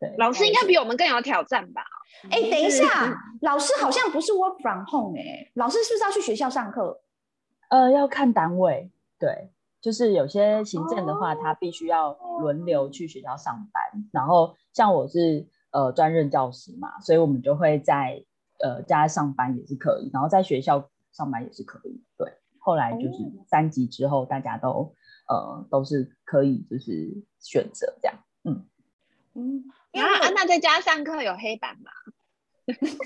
对，老师应该比我们更有挑战吧？哎、欸，等一下，老师好像不是 work from home 哎、欸，老师是不是要去学校上课？呃，要看单位，对，就是有些行政的话，他必须要轮流去学校上班。哦、然后像我是呃专任教师嘛，所以我们就会在呃家上班也是可以，然后在学校上班也是可以。对，后来就是三级之后，大家都呃都是可以就是选择这样，嗯嗯。然后安娜在家上课有黑板吗？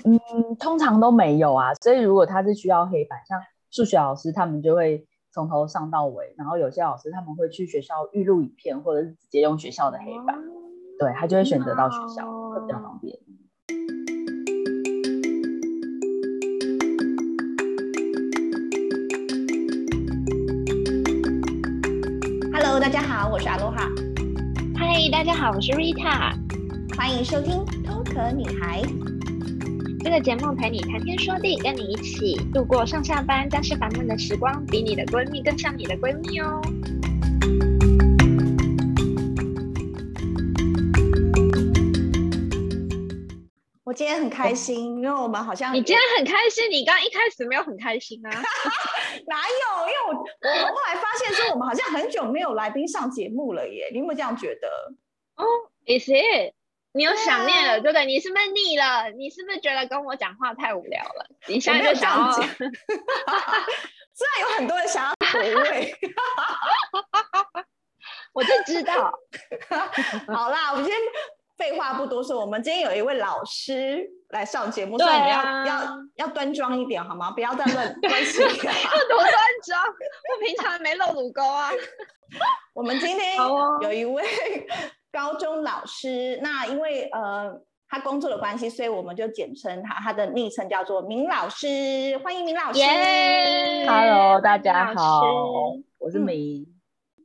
嗯，通常都没有啊。所以如果他是需要黑板，像数学老师他们就会从头上到尾。然后有些老师他们会去学校预录影片，或者是直接用学校的黑板。哦、对，他就会选择到学校，哦、会比较方便。Hello，大家好，我是阿罗哈。嗨，大家好，我是 Rita。欢迎收听《偷壳女孩》这个节目，陪你谈天说地，跟你一起度过上下班、家事烦闷的时光，比你的闺蜜更像你的闺蜜哦。我今天很开心，因为我们好像你今天很开心，你刚刚一开始没有很开心啊？哪有？因为我我后来发现说，我们好像很久没有来宾上节目了耶，你有没有这样觉得？哦，Is it？你有想念了，对不对？你是不是腻了？你是不是觉得跟我讲话太无聊了？你现在就想要，虽然有很多人想要回味，我就知道。好啦，我们今天废话不多说，我们今天有一位老师来上节目，所以你要、啊、要要端庄一点好吗？不要再乱关系。多端庄，我平常没露乳沟啊。我们今天有一位。高中老师，那因为呃他工作的关系，所以我们就简称他，他的昵称叫做明老师，欢迎明老师。Yeah! Hello，大家好，我是明、嗯。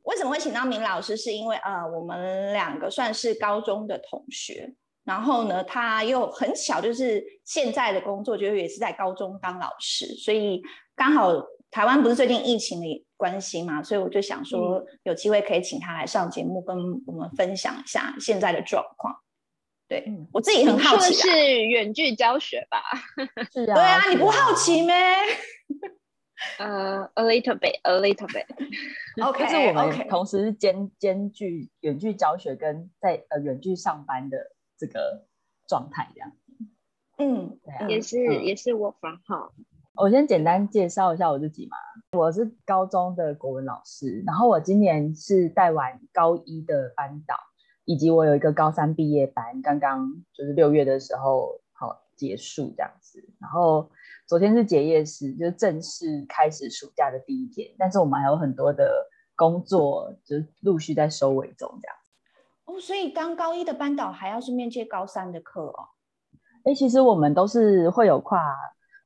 为什么会请到明老师？是因为呃我们两个算是高中的同学，然后呢他又很小，就是现在的工作就是也是在高中当老师，所以刚好台湾不是最近疫情的。关心嘛，所以我就想说，有机会可以请他来上节目，跟我们分享一下现在的状况。对，嗯、我自己很好奇、啊，是远距教学吧？是啊，对啊，你不好奇咩？呃、uh,，a little bit，a little bit。OK，就是我们同时兼兼具远距教学跟在呃远距上班的这个状态这样。嗯，对啊，也是、嗯、也是 work from home。我先简单介绍一下我自己嘛，我是高中的国文老师，然后我今年是带完高一的班导，以及我有一个高三毕业班，刚刚就是六月的时候好结束这样子，然后昨天是结业式，就是正式开始暑假的第一天，但是我们还有很多的工作，就是陆续在收尾中这样子。哦，所以当高一的班导还要顺便接高三的课哦？哎，其实我们都是会有跨。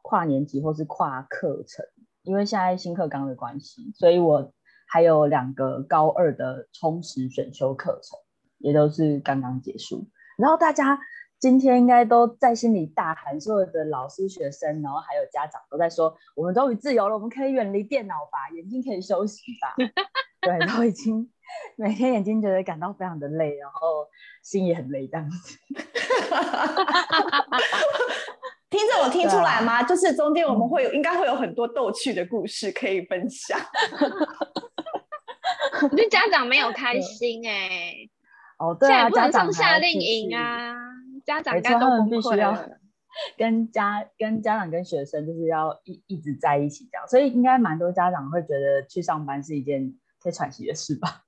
跨年级或是跨课程，因为现在新课纲的关系，所以我还有两个高二的充实选修课程，也都是刚刚结束。然后大家今天应该都在心里大喊，所有的老师、学生，然后还有家长都在说：“我们终于自由了，我们可以远离电脑吧，眼睛可以休息吧。”对，都已经每天眼睛觉得感到非常的累，然后心也很累，这样子。听着，我听出来吗？啊、就是中间我们会有，应该会有很多逗趣的故事可以分享。我觉得家长没有开心哎、欸。哦，对啊，家长夏令营啊，家长应该都崩溃了。跟家跟家长跟学生就是要一一直在一起这样，所以应该蛮多家长会觉得去上班是一件可以喘息的事吧。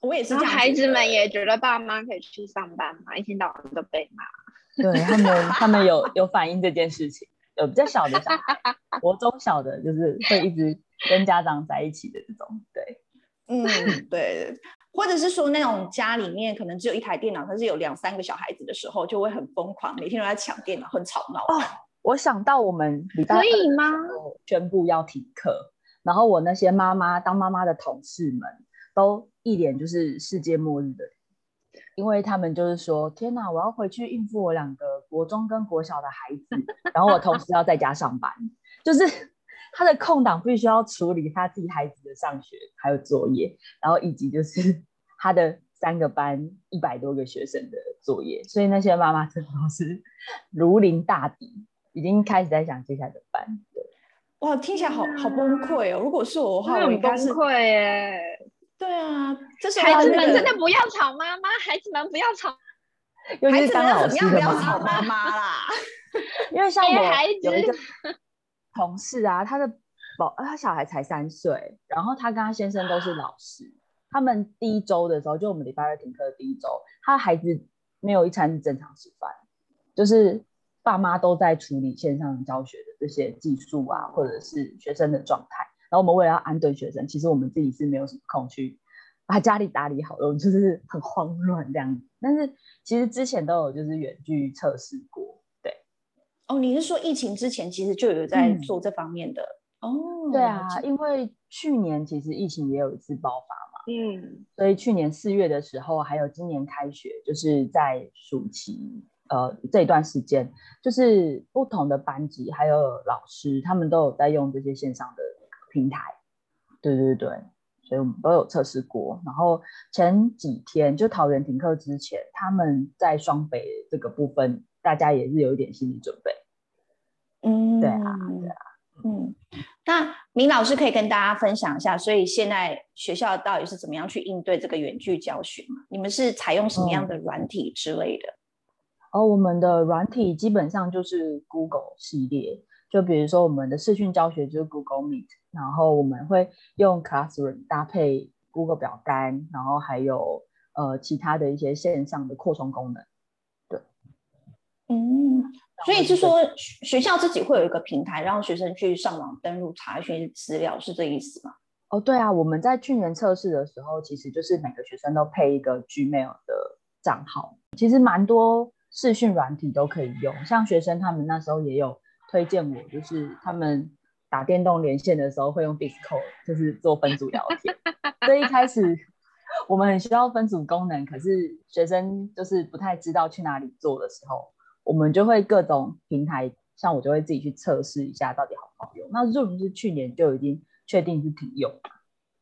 我也是孩子们也觉得爸妈可以去上班嘛，一天到晚都被骂。对他们，他们有有反映这件事情，有比较小的小孩，国中小的，就是会一直跟家长在一起的这种，对，嗯，对，或者是说那种家里面可能只有一台电脑，但是有两三个小孩子的时候，就会很疯狂，每天都在抢电脑，很吵闹。哦，我想到我们礼拜二可以吗？宣布要停课，然后我那些妈妈当妈妈的同事们都一脸就是世界末日的。因为他们就是说，天哪，我要回去应付我两个国中跟国小的孩子，然后我同时要在家上班，就是他的空档必须要处理他自己孩子的上学还有作业，然后以及就是他的三个班一百多个学生的作业，所以那些妈妈真的都是如临大敌，已经开始在想接下来的班。对，哇，听起来好好崩溃哦！如果是我的话，我很崩溃耶。对啊，这是孩子们真的不要吵妈妈，孩子们不要吵，孩子们怎么样不要吵妈妈啦？因为像我有一个 同事啊，他的宝他小孩才三岁，然后他跟他先生都是老师。他们第一周的时候，就我们礼拜二停课的第一周，他孩子没有一餐是正常吃饭，就是爸妈都在处理线上教学的这些技术啊，或者是学生的状态。然后我们为了要安顿学生，其实我们自己是没有什么空去把家里打理好的，我们就是很慌乱这样子。但是其实之前都有就是远距测试过，对。哦，你是说疫情之前其实就有在做这方面的？嗯、哦，对啊，因为去年其实疫情也有一次爆发嘛。嗯，所以去年四月的时候，还有今年开学，就是在暑期呃这段时间，就是不同的班级还有老师，他们都有在用这些线上的平台。对对对，所以我们都有测试过。然后前几天就桃园停课之前，他们在双北这个部分，大家也是有一点心理准备。嗯，对啊，对啊。嗯，那明老师可以跟大家分享一下，所以现在学校到底是怎么样去应对这个远距教学嘛？你们是采用什么样的软体之类的？哦，我们的软体基本上就是 Google 系列，就比如说我们的视讯教学就是 Google Meet，然后我们会用 Classroom 搭配 Google 表单，然后还有呃其他的一些线上的扩充功能。对，嗯。所以是说，学校自己会有一个平台，让学生去上网登录查询资料，是这意思吗？哦，对啊，我们在去年测试的时候，其实就是每个学生都配一个 Gmail 的账号。其实蛮多视讯软体都可以用，像学生他们那时候也有推荐我，就是他们打电动连线的时候会用 Discord，就是做分组聊天。所以一开始我们很需要分组功能，可是学生就是不太知道去哪里做的时候。我们就会各种平台，像我就会自己去测试一下到底好不好用。那 Zoom 是去年就已经确定是停用，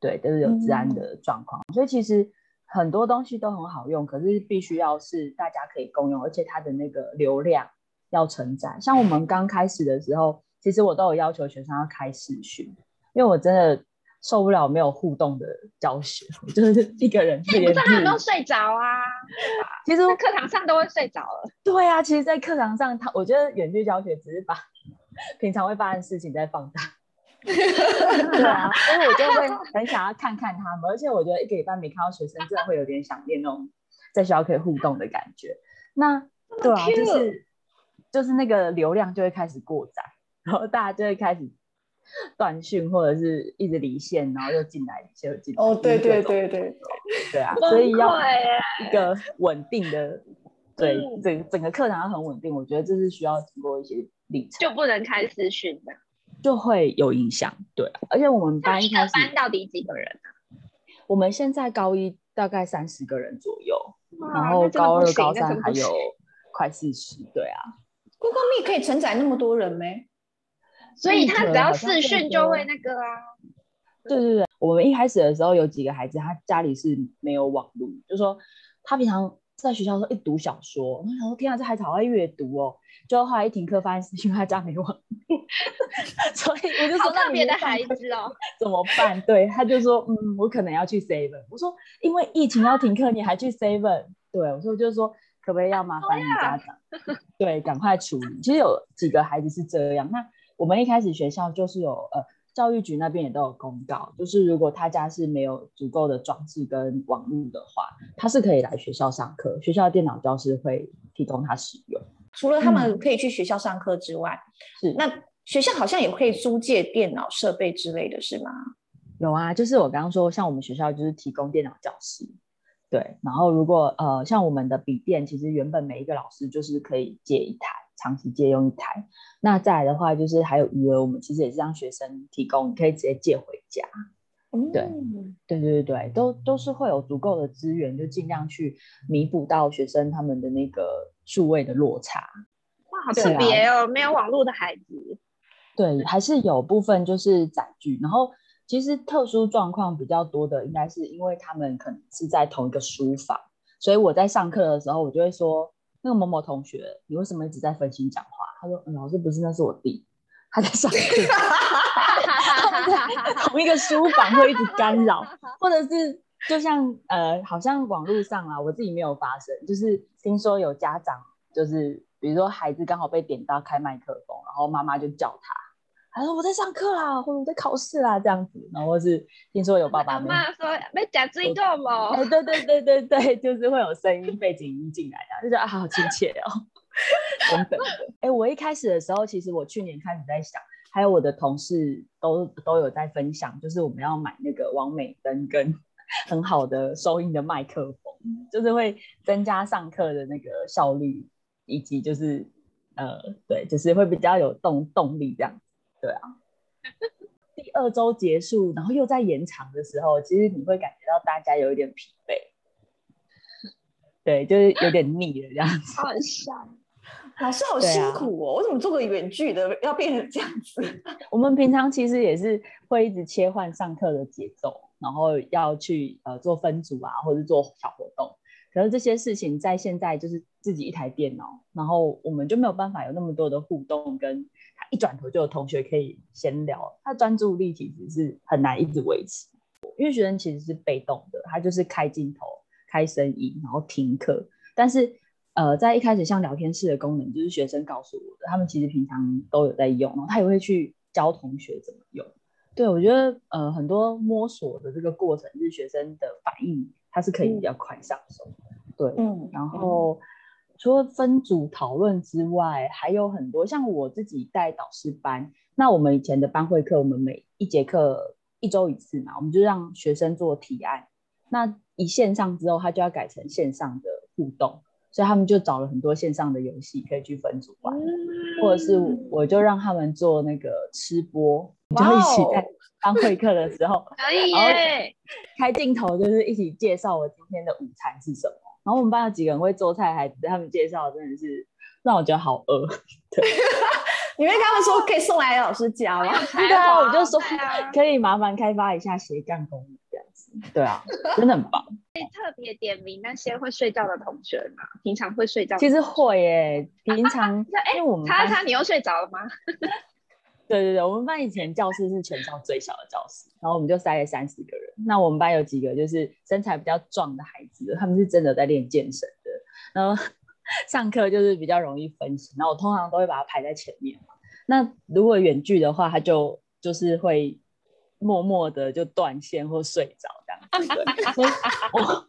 对，都、就是有治安的状况，嗯、所以其实很多东西都很好用，可是必须要是大家可以共用，而且它的那个流量要承载。像我们刚开始的时候，其实我都有要求学生要开视讯，因为我真的。受不了没有互动的教学，就是一个人。你不是他们都睡着啊？其实在课堂上都会睡着了。对啊，其实，在课堂上，他我觉得远距教学只是把平常会发生的事情再放大。对啊，所以我就会很想要看看他们，而且我觉得一个礼拜没看到学生，真的会有点想念那种在学校可以互动的感觉。那对啊，就是就是那个流量就会开始过载，然后大家就会开始。断讯或者是一直离线，然后又进来，又进来。哦，对对对对对啊，所以要一个稳定的，对，整整个课堂要很稳定。我觉得这是需要经过一些历程，就不能开视讯的，就会有影响。对啊，而且我们班一开始班到底几个人啊？我们现在高一大概三十个人左右，然后高二、高三还有快四十。对啊，Google Meet 可以承载那么多人没？所以他只要视讯就会那个啊，对对对，我们一开始的时候有几个孩子，他家里是没有网络，就说他平常在学校的时候一读小说，我想说天啊，这孩子好爱阅读哦，就后来一停课发现是因为他家没网络，所以我就说好特别的孩子哦，怎么办？对，他就说嗯，我可能要去 seven，我说因为疫情要停课，你还去 seven？对，我说就是说可不可以要麻烦你家长，哦、对，赶快处理。其实有几个孩子是这样，那。我们一开始学校就是有呃，教育局那边也都有公告，就是如果他家是没有足够的装置跟网络的话，他是可以来学校上课，学校的电脑教室会提供他使用。除了他们可以去学校上课之外，嗯、是那学校好像也可以租借电脑设备之类的是吗？有啊，就是我刚刚说，像我们学校就是提供电脑教室，对，然后如果呃像我们的笔电，其实原本每一个老师就是可以借一台。长期借用一台，那再来的话就是还有余额，我们其实也是让学生提供，你可以直接借回家。嗯，对，对对对对，都都是会有足够的资源，就尽量去弥补到学生他们的那个数位的落差。哇，好特别哦，没有网络的孩子。对，还是有部分就是载具，然后其实特殊状况比较多的，应该是因为他们可能是在同一个书房，所以我在上课的时候，我就会说，那个某某同学，你为什么一直在分心讲话？他说，嗯，老师不是，那是我弟，他在上课，同一个书房会一直干扰，或者是就像呃，好像网络上啊，我自己没有发生，就是听说有家长就是。比如说孩子刚好被点到开麦克风，然后妈妈就叫他，他说我在上课啦，或者我在考试啦这样子，然后或是听说有爸爸妈妈说没讲最多吗？哎，对对对对对，就是会有声音背景音进来啊，就觉得啊好亲切哦，等等的。哎，我一开始的时候，其实我去年开始在想，还有我的同事都都有在分享，就是我们要买那个王美灯跟 很好的收音的麦克风，就是会增加上课的那个效率。以及就是，呃，对，就是会比较有动动力这样，对啊。第二周结束，然后又在延长的时候，其实你会感觉到大家有一点疲惫，对，就是有点腻了这样子。好像老师好辛苦哦，啊、我怎么做个远距的要变成这样子？我们平常其实也是会一直切换上课的节奏，然后要去呃做分组啊，或者做小活动。可是这些事情在现在就是自己一台电脑，然后我们就没有办法有那么多的互动，跟他一转头就有同学可以闲聊，他专注力其实是很难一直维持，因为学生其实是被动的，他就是开镜头、开声音，然后听课。但是呃，在一开始像聊天室的功能，就是学生告诉我的，他们其实平常都有在用，然后他也会去教同学怎么用。对，我觉得呃很多摸索的这个过程，是学生的反应。他是可以比较快上手，嗯、对，嗯，然后除了分组讨论之外，还有很多像我自己带导师班，那我们以前的班会课，我们每一节课一周一次嘛，我们就让学生做提案，那一线上之后，他就要改成线上的互动，所以他们就找了很多线上的游戏可以去分组玩，嗯、或者是我就让他们做那个吃播，就一起在。班会课的时候，可以耶，开镜头就是一起介绍我今天的午餐是什么。然后我们班有几个人会做菜，孩子他们介绍真的是让我觉得好饿。对，你会跟他们说可以送来老师家吗？对啊，我就说可以麻烦开发一下斜杠功能这样子。对啊，真的很棒。可以特别点名那些会睡觉的同学吗？平常会睡觉？其实会耶，平常因为我们他他你又睡着了吗？对对对，我们班以前教室是全校最小的教室，然后我们就塞了三十个人。那我们班有几个就是身材比较壮的孩子，他们是真的在练健身的。然后 上课就是比较容易分心，然后我通常都会把他排在前面嘛。那如果远距的话，他就就是会默默的就断线或睡着这样子。所以我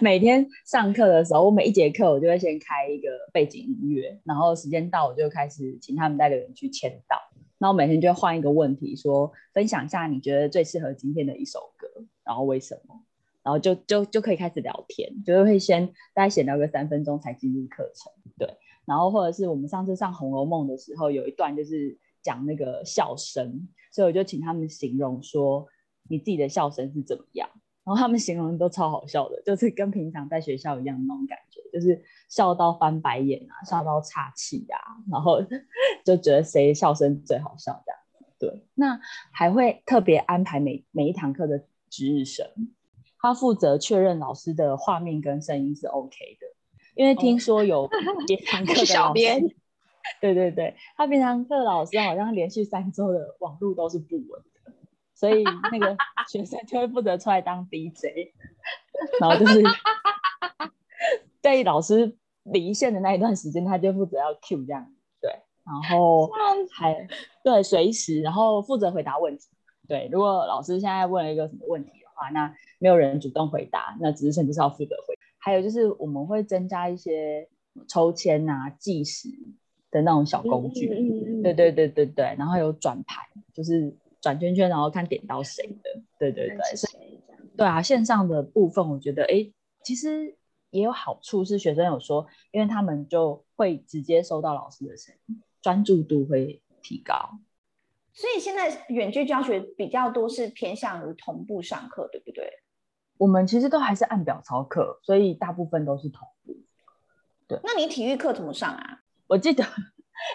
每天上课的时候，我每一节课我就会先开一个背景音乐，然后时间到我就开始请他们带个人去签到。那我每天就会换一个问题，说分享一下你觉得最适合今天的一首歌，然后为什么？然后就就就可以开始聊天，就会先大概闲聊个三分钟才进入课程，对。然后或者是我们上次上《红楼梦》的时候，有一段就是讲那个笑声，所以我就请他们形容说你自己的笑声是怎么样。然后他们形容都超好笑的，就是跟平常在学校一样的那种感觉，就是笑到翻白眼啊，笑到岔气啊，然后 就觉得谁笑声最好笑这样。对，那还会特别安排每每一堂课的值日生，他负责确认老师的画面跟声音是 OK 的，因为听说有 别堂课的老师，小 编对对对，他别堂课老师好像连续三周的网路都是不稳。所以那个学生就会负责出来当 DJ，然后就是 在老师离线的那一段时间，他就负责要 Q 这样，对，然后还对随时，然后负责回答问题，对，如果老师现在问了一个什么问题的话，那没有人主动回答，那值日生就是要负责回。还有就是我们会增加一些抽签啊、计时的那种小工具，嗯、对对对对对，然后有转盘，就是。转圈圈，然后看点到谁的，对对对，所以对啊，线上的部分我觉得，哎，其实也有好处，是学生有说，因为他们就会直接收到老师的声音，专注度会提高。所以现在远距教学比较多是偏向于同步上课，对不对？我们其实都还是按表操课，所以大部分都是同步。对，那你体育课怎么上啊？我记得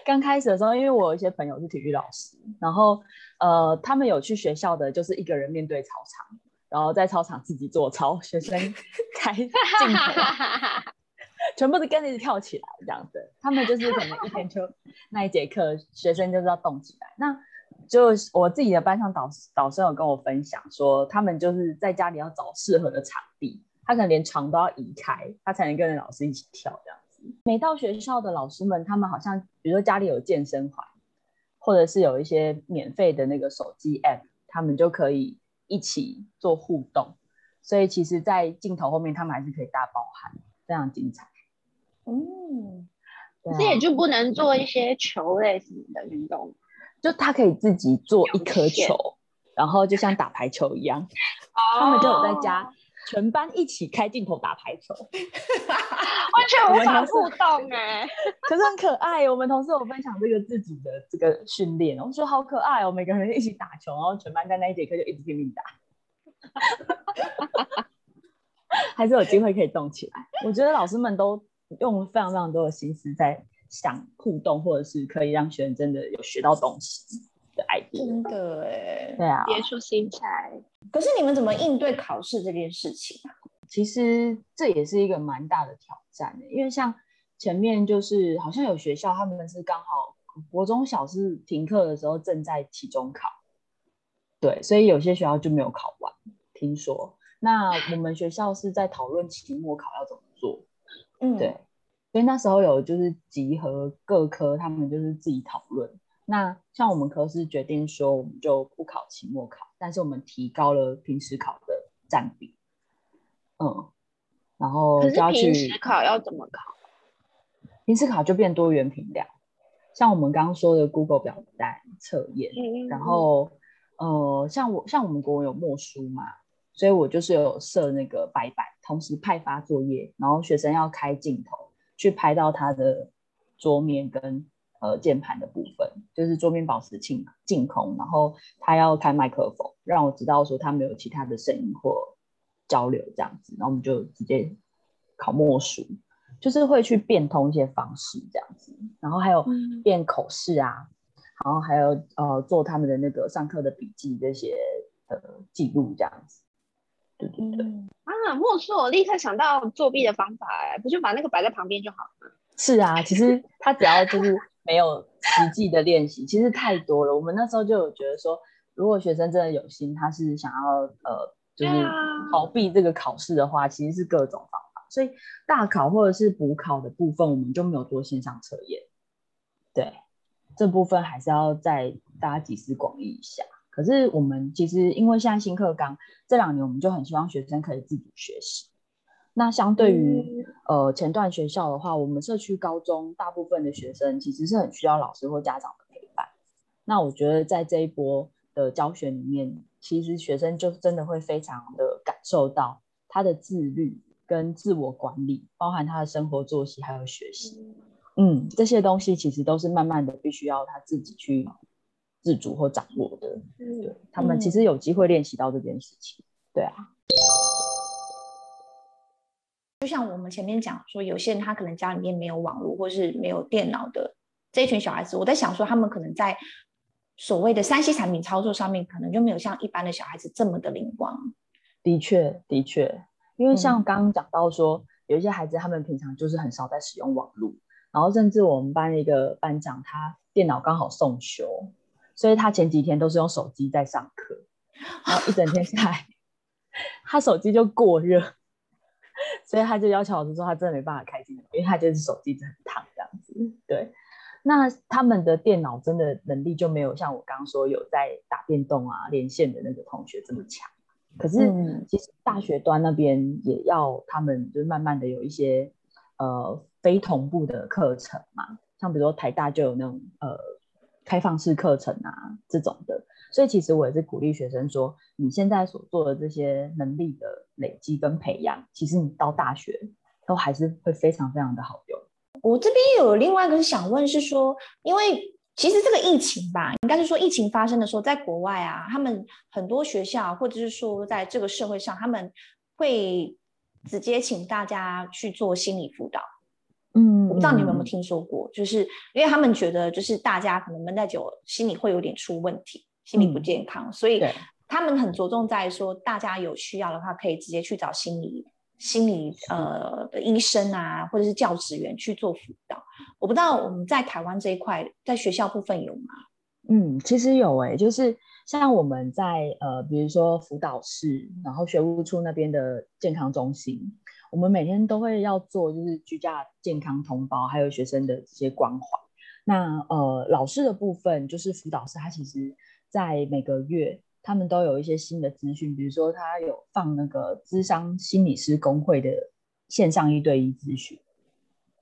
刚开始的时候，因为我有一些朋友是体育老师，然后呃，他们有去学校的，就是一个人面对操场，然后在操场自己做操，学生开 镜头，全部都跟着跳起来这样子。他们就是可能一天就那一节课，学生就是要动起来。那就我自己的班上导导生有跟我分享说，他们就是在家里要找适合的场地，他可能连床都要移开，他才能跟着老师一起跳这样。每到学校的老师们，他们好像，比如说家里有健身环，或者是有一些免费的那个手机 app，他们就可以一起做互动。所以其实，在镜头后面，他们还是可以大包涵，非常精彩。嗯，可是也就不能做一些球类什么的运动，就他可以自己做一颗球，然后就像打排球一样，他们就有在家。全班一起开镜头打排球，完全无法互动哎，可是很可爱。我们同事有分享这个自己的这个训练，我说好可爱哦，每个人一起打球，然后全班在那一节课就一直拼命打，还是有机会可以动起来。我觉得老师们都用非常非常多的心思在想互动，或者是可以让学生真的有学到东西。真的哎，对啊，别出心裁。可是你们怎么应对考试这件事情啊？其实这也是一个蛮大的挑战的，因为像前面就是好像有学校他们是刚好国中小是停课的时候正在期中考，对，所以有些学校就没有考完。听说，那我们学校是在讨论期末考要怎么做，嗯，对，所以那时候有就是集合各科，他们就是自己讨论。那像我们科是决定说，我们就不考期末考，但是我们提高了平时考的占比，嗯，然后就要去。可是平时考要怎么考？平时考就变多元评量，像我们刚刚说的 Google 表单测验，然后呃，像我像我们国文有默书嘛，所以我就是有设那个白板，同时派发作业，然后学生要开镜头去拍到他的桌面跟。呃，键盘的部分就是桌面保持净净空，然后他要开麦克风，让我知道说他没有其他的声音或交流这样子，然后我们就直接考默书，就是会去变通一些方式这样子，然后还有变口试啊，然后还有呃做他们的那个上课的笔记这些呃记录这样子，对对对。啊，默书我立刻想到作弊的方法，哎，不就把那个摆在旁边就好了？是啊，其实他只要就是。没有实际的练习，其实太多了。我们那时候就有觉得说，如果学生真的有心，他是想要呃，就是逃避这个考试的话，其实是各种方法。所以大考或者是补考的部分，我们就没有做线上测验。对，这部分还是要再大家集思广益一下。可是我们其实因为现在新课纲这两年，我们就很希望学生可以自主学习。那相对于呃前段学校的话，我们社区高中大部分的学生其实是很需要老师或家长的陪伴。那我觉得在这一波的教学里面，其实学生就真的会非常的感受到他的自律跟自我管理，包含他的生活作息还有学习，嗯，这些东西其实都是慢慢的必须要他自己去自主或掌握的。对，他们其实有机会练习到这件事情。对啊。就像我们前面讲说，有些人他可能家里面没有网络或是没有电脑的这一群小孩子，我在想说，他们可能在所谓的三 C 产品操作上面，可能就没有像一般的小孩子这么的灵光。的确，的确，因为像刚刚讲到说，嗯、有一些孩子他们平常就是很少在使用网络，然后甚至我们班一个班长，他电脑刚好送修，所以他前几天都是用手机在上课，然后一整天下来，他手机就过热。所以他就要求老师说，他真的没办法开镜头，因为他就是手机很烫这样子。对，那他们的电脑真的能力就没有像我刚刚说有在打电动啊、连线的那个同学这么强。可是其实大学端那边也要他们就是慢慢的有一些呃非同步的课程嘛，像比如说台大就有那种呃开放式课程啊这种的。所以其实我也是鼓励学生说，你现在所做的这些能力的累积跟培养，其实你到大学都还是会非常非常的好用。我这边有另外一个想问是说，因为其实这个疫情吧，应该是说疫情发生的时候，在国外啊，他们很多学校或者是说在这个社会上，他们会直接请大家去做心理辅导。嗯，我不知道你们有没有听说过，就是因为他们觉得就是大家可能闷太久，心理会有点出问题，心理不健康，嗯、所以他们很着重在说，大家有需要的话可以直接去找心理心理呃的医生啊，或者是教职员去做辅导。我不知道我们在台湾这一块，在学校部分有吗？嗯，其实有诶、欸，就是像我们在呃，比如说辅导室，然后学务处那边的健康中心。我们每天都会要做，就是居家健康通报，还有学生的这些关怀。那呃，老师的部分就是辅导师，他其实在每个月他们都有一些新的资讯，比如说他有放那个智商心理师工会的线上一对一咨询，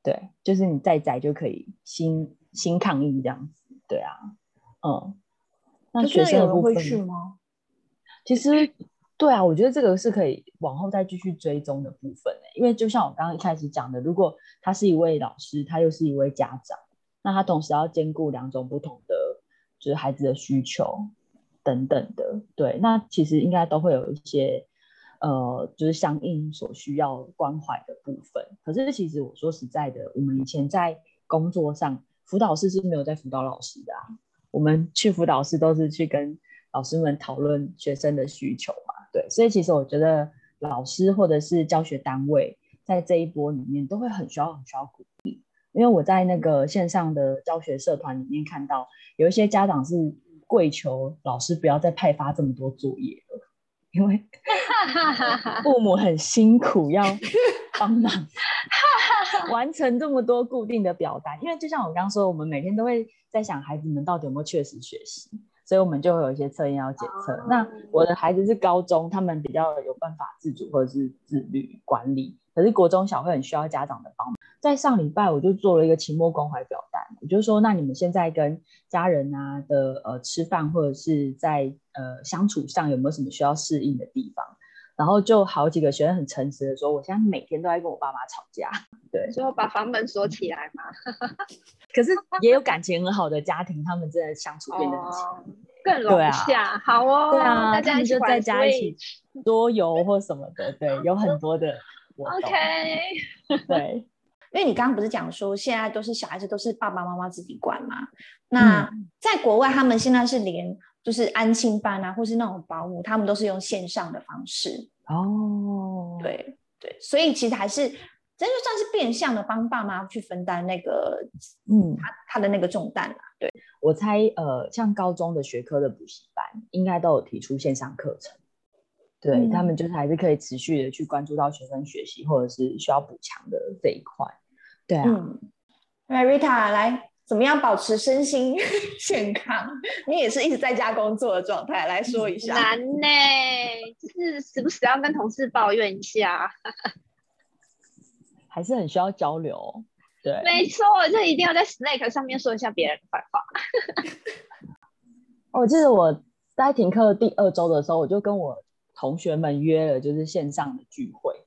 对，就是你在宅就可以新新抗议这样子，对啊，嗯，那学生会去吗？其实。对啊，我觉得这个是可以往后再继续追踪的部分，因为就像我刚刚一开始讲的，如果他是一位老师，他又是一位家长，那他同时要兼顾两种不同的，就是孩子的需求等等的，对，那其实应该都会有一些，呃，就是相应所需要关怀的部分。可是其实我说实在的，我们以前在工作上，辅导室是没有在辅导老师的啊，我们去辅导室都是去跟老师们讨论学生的需求嘛。对，所以其实我觉得老师或者是教学单位在这一波里面都会很需要很需要鼓励，因为我在那个线上的教学社团里面看到有一些家长是跪求老师不要再派发这么多作业了，因为 父母很辛苦要帮忙 完成这么多固定的表单，因为就像我刚刚说，我们每天都会在想孩子们到底有没有确实学习。所以我们就会有一些测验要检测。Oh. 那我的孩子是高中，他们比较有办法自主或者是自律管理。可是国中小会很需要家长的帮忙。在上礼拜我就做了一个期末关怀表单，我就说，那你们现在跟家人啊的呃吃饭或者是在呃相处上有没有什么需要适应的地方？然后就好几个学生很诚实的说，我现在每天都在跟我爸妈吵架。对，最后把房门锁起来嘛。可是也有感情很好的家庭，他们真的相处变得很亲密，更融洽。好哦，对啊，大家就在家一起桌游或什么的，对，有很多的。OK，对，因为你刚刚不是讲说现在都是小孩子都是爸爸妈妈自己管嘛？那在国外，他们现在是连就是安亲班啊，或是那种保姆，他们都是用线上的方式。哦，对对，所以其实还是。这就算是变相的帮爸妈去分担那个，嗯，他他的那个重担了。对，我猜，呃，像高中的学科的补习班，应该都有提出线上课程，对、嗯、他们就是还是可以持续的去关注到学生学习或者是需要补强的这一块。对啊，那、嗯、Rita 来，怎么样保持身心 健康？你也是一直在家工作的状态，来说一下。难呢，就是时不时要跟同事抱怨一下。还是很需要交流，对，没错，就一定要在 Slack 上面说一下别人的坏话。我记得我在停课第二周的时候，我就跟我同学们约了，就是线上的聚会。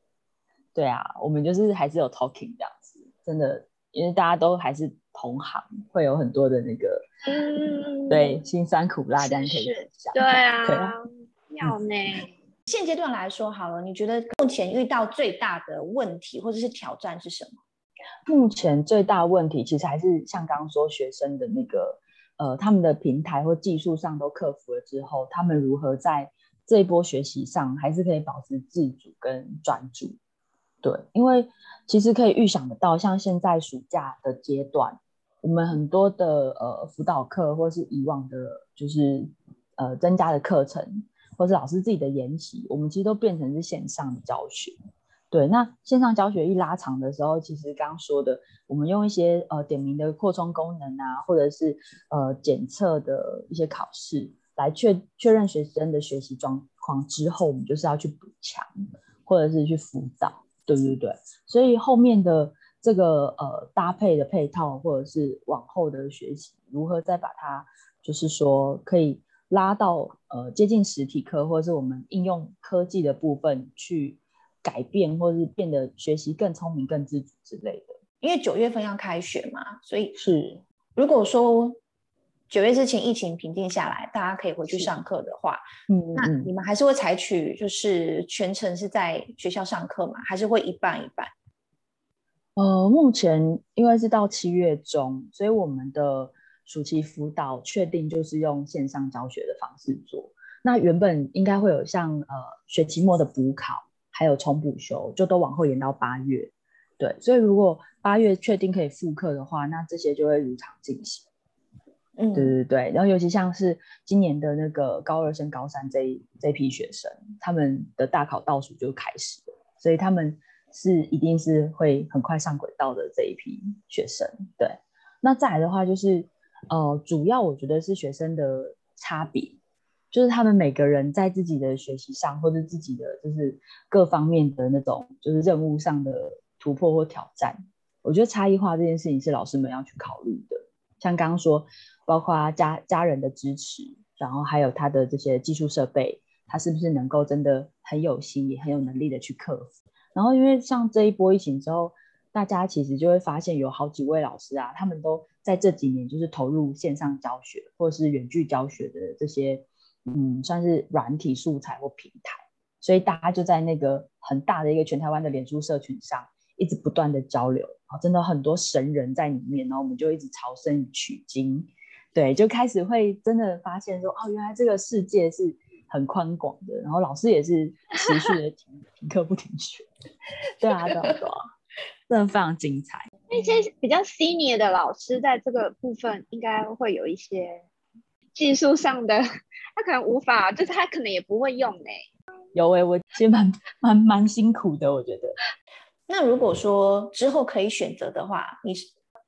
对啊，我们就是还是有 talking 这样子，真的，因为大家都还是同行，会有很多的那个，嗯，对，辛酸苦辣这样可以。对啊，对啊，要呢。嗯现阶段来说，好了，你觉得目前遇到最大的问题或者是挑战是什么？目前最大问题其实还是像刚刚说，学生的那个呃，他们的平台或技术上都克服了之后，他们如何在这一波学习上还是可以保持自主跟专注？对，因为其实可以预想得到，像现在暑假的阶段，我们很多的呃辅导课或是以往的，就是呃增加的课程。或是老师自己的研习，我们其实都变成是线上的教学。对，那线上教学一拉长的时候，其实刚刚说的，我们用一些呃点名的扩充功能啊，或者是呃检测的一些考试来确确认学生的学习状况之后，我们就是要去补强，或者是去辅导，对对对。所以后面的这个呃搭配的配套，或者是往后的学习，如何再把它就是说可以。拉到呃接近实体课，或者是我们应用科技的部分去改变，或者是变得学习更聪明、更自主之类的。因为九月份要开学嘛，所以是如果说九月之前疫情平静下来，大家可以回去上课的话，嗯，那你们还是会采取就是全程是在学校上课吗？还是会一半一半？呃，目前因为是到七月中，所以我们的暑期辅导确定就是用线上教学的方式做。那原本应该会有像呃学期末的补考，还有重补修，就都往后延到八月。对，所以如果八月确定可以复课的话，那这些就会如常进行。嗯，对对对。然后尤其像是今年的那个高二升高三这一这一批学生，他们的大考倒数就开始了，所以他们是一定是会很快上轨道的这一批学生。对，那再来的话就是呃，主要我觉得是学生的差别。就是他们每个人在自己的学习上，或者自己的就是各方面的那种就是任务上的突破或挑战，我觉得差异化这件事情是老师们要去考虑的。像刚刚说，包括家家人的支持，然后还有他的这些技术设备，他是不是能够真的很有心，也很有能力的去克服。然后因为像这一波疫情之后，大家其实就会发现有好几位老师啊，他们都在这几年就是投入线上教学或是远距教学的这些。嗯，算是软体素材或平台，所以大家就在那个很大的一个全台湾的脸书社群上，一直不断的交流，真的很多神人在里面，然后我们就一直朝圣取经，对，就开始会真的发现说，哦，原来这个世界是很宽广的，然后老师也是持续的停停课不停学，对啊，对啊，对啊，真的非常精彩。那些比较 senior 的老师在这个部分应该会有一些技术上的。他可能无法，就是他可能也不会用呢。有诶、欸，我其实蛮蛮蛮辛苦的，我觉得。那如果说之后可以选择的话，你是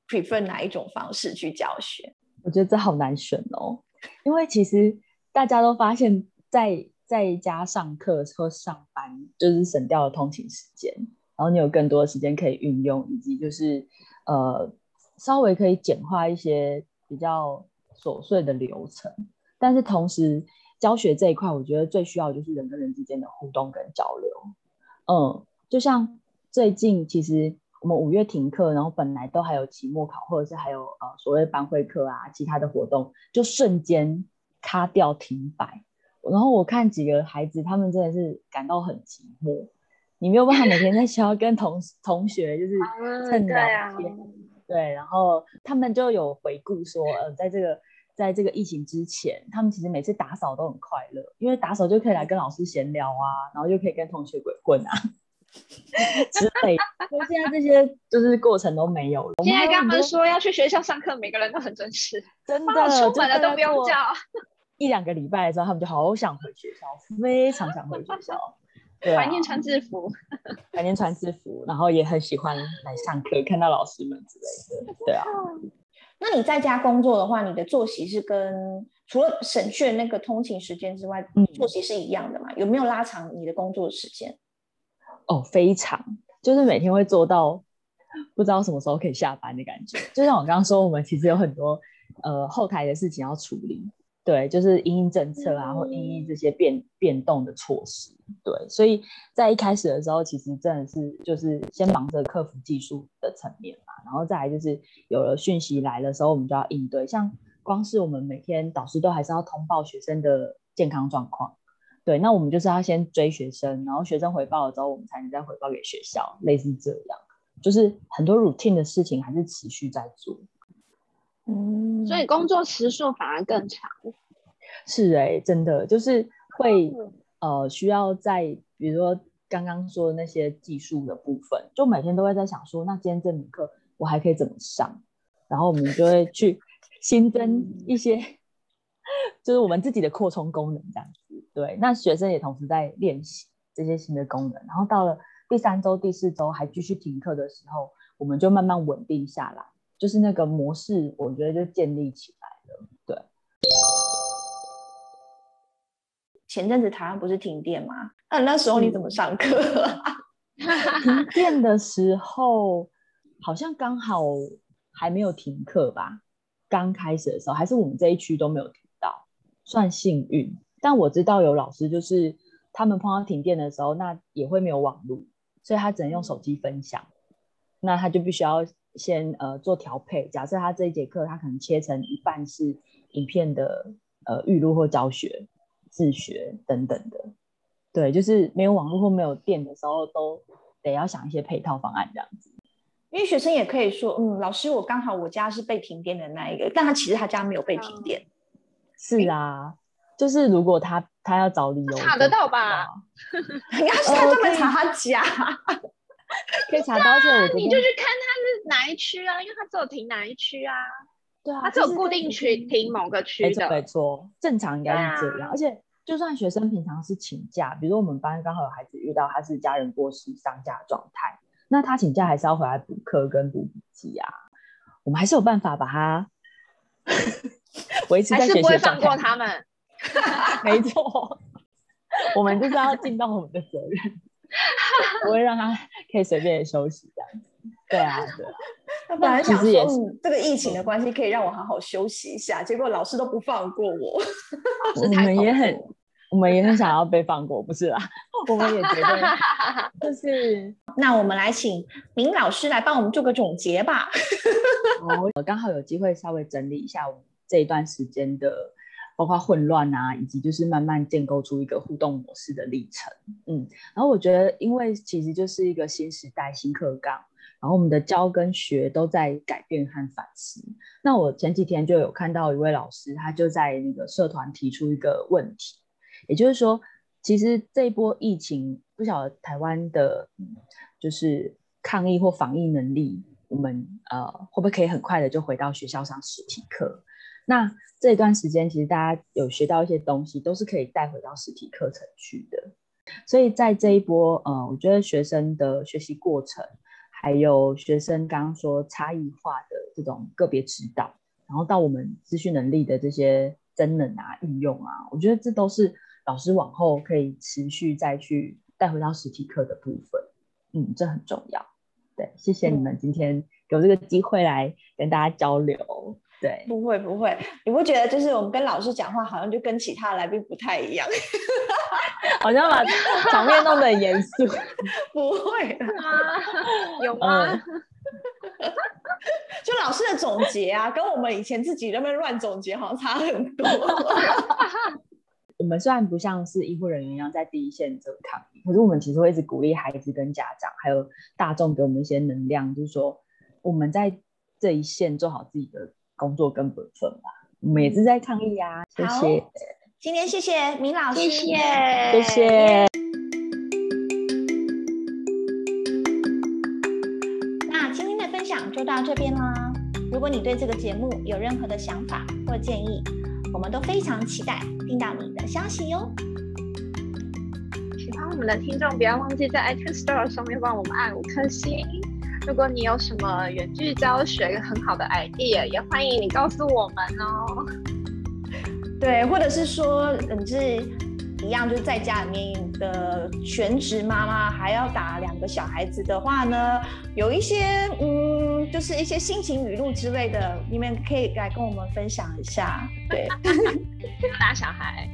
prefer 哪一种方式去教学？我觉得这好难选哦，因为其实大家都发现在，在家上课或上班，就是省掉了通勤时间，然后你有更多的时间可以运用，以及就是呃稍微可以简化一些比较琐碎的流程。但是同时，教学这一块，我觉得最需要就是人跟人之间的互动跟交流。嗯，就像最近，其实我们五月停课，然后本来都还有期末考，或者是还有呃所谓班会课啊，其他的活动，就瞬间卡掉停摆。然后我看几个孩子，他们真的是感到很寂寞。你没有办法每天在学校跟同同学就是蹭聊天，嗯对，啊、对，然后他们就有回顾说，呃，在这个。在这个疫情之前，他们其实每次打扫都很快乐，因为打扫就可以来跟老师闲聊啊，然后就可以跟同学鬼混啊之类的。所以现在这些就是过程都没有了。现在跟他们说要去学校上课，每个人都很真实，真的出门了都不用叫。一两个礼拜的时候，他们就好想回学校，非常想回学校。对啊，怀念穿制服，怀念穿制服，然后也很喜欢来上课，看到老师们之类的。对啊。那你在家工作的话，你的作息是跟除了省去那个通勤时间之外，嗯，作息是一样的嘛？有没有拉长你的工作时间？哦，非常，就是每天会做到不知道什么时候可以下班的感觉。就像我刚刚说，我们其实有很多呃后台的事情要处理。对，就是因应政策啊，或因应这些变变动的措施。对，所以在一开始的时候，其实真的是就是先忙着克服技术的层面嘛，然后再来就是有了讯息来的时候，我们就要应对。像光是我们每天导师都还是要通报学生的健康状况，对，那我们就是要先追学生，然后学生回报了之后，我们才能再回报给学校，类似这样，就是很多 routine 的事情还是持续在做。嗯，所以工作时数反而更长。是哎、欸，真的就是会呃需要在比如说刚刚说的那些技术的部分，就每天都会在想说，那今天这门课我还可以怎么上？然后我们就会去新增一些，就是我们自己的扩充功能这样子。对，那学生也同时在练习这些新的功能。然后到了第三周、第四周还继续停课的时候，我们就慢慢稳定下来。就是那个模式，我觉得就建立起来了。对，前阵子台湾不是停电吗？那那时候你怎么上课啊？停电的时候，好像刚好还没有停课吧？刚开始的时候，还是我们这一区都没有停到，算幸运。但我知道有老师，就是他们碰到停电的时候，那也会没有网络，所以他只能用手机分享，那他就必须要。先呃做调配，假设他这一节课他可能切成一半是影片的呃预录或教学、自学等等的，对，就是没有网络或没有电的时候，都得要想一些配套方案这样子。因为学生也可以说，嗯，老师，我刚好我家是被停电的那一个，但他其实他家没有被停电。嗯、是啊，就是如果他他要找理由，查得到吧？你 要是他专门查他家，可以查到。而且我你就去看他是哪一区啊，因为他只有停哪一区啊。对啊，他只有固定区停某个区的。没错，正常应该是这样。啊、而且就算学生平常是请假，比如说我们班刚好有孩子遇到他是家人过世丧假状态。那他请假还是要回来补课跟补笔记啊，我们还是有办法把他 维持在学习状态。还是不会放过他们，没错，我们就是要尽到我们的责任，不会让他可以随便休息这样子。对啊，对啊。他本来想说，嗯，这个疫情的关系可以让我好好休息一下，结果老师都不放过我。我们也很。我们也很想要被放过，不是啦？我们也觉得，就是那我们来请明老师来帮我们做个总结吧。哦，我刚好有机会稍微整理一下我们这一段时间的，包括混乱啊，以及就是慢慢建构出一个互动模式的历程。嗯，然后我觉得，因为其实就是一个新时代、新课纲，然后我们的教跟学都在改变和反思。那我前几天就有看到一位老师，他就在那个社团提出一个问题。也就是说，其实这一波疫情，不晓得台湾的，就是抗疫或防疫能力，我们呃会不会可以很快的就回到学校上实体课？那这一段时间，其实大家有学到一些东西，都是可以带回到实体课程去的。所以在这一波，呃，我觉得学生的学习过程，还有学生刚刚说差异化的这种个别指导，然后到我们资讯能力的这些真能啊、运用啊，我觉得这都是。老师往后可以持续再去带回到实体课的部分，嗯，这很重要。对，谢谢你们今天有这个机会来跟大家交流。对，不会不会，你不觉得就是我们跟老师讲话，好像就跟其他来宾不太一样，好像把场面弄得很严肃。不会吗？有吗？嗯、就老师的总结啊，跟我们以前自己那边乱总结好像差很多。我们虽然不像是医护人员一样在第一线做抗疫，可是我们其实会一直鼓励孩子跟家长，还有大众给我们一些能量，就是说我们在这一线做好自己的工作跟本分吧。我们也是在抗议啊。谢谢，今天谢谢明老师，谢谢，谢谢。那今天的分享就到这边啦。如果你对这个节目有任何的想法或建议，我们都非常期待听到你的消息哟。喜欢我们的听众，不要忘记在 iTunes Store 上面帮我们按五颗星。如果你有什么远距教学很好的 idea，也欢迎你告诉我们哦。对，或者是说，你是一样，就是在家里面的全职妈妈，还要打两个小孩子的话呢，有一些嗯。就是一些心情语录之类的，你们可以来跟我们分享一下。对，打小孩。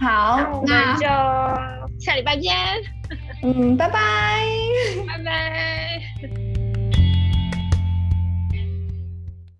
好，那就下礼拜见。嗯拜拜。拜拜。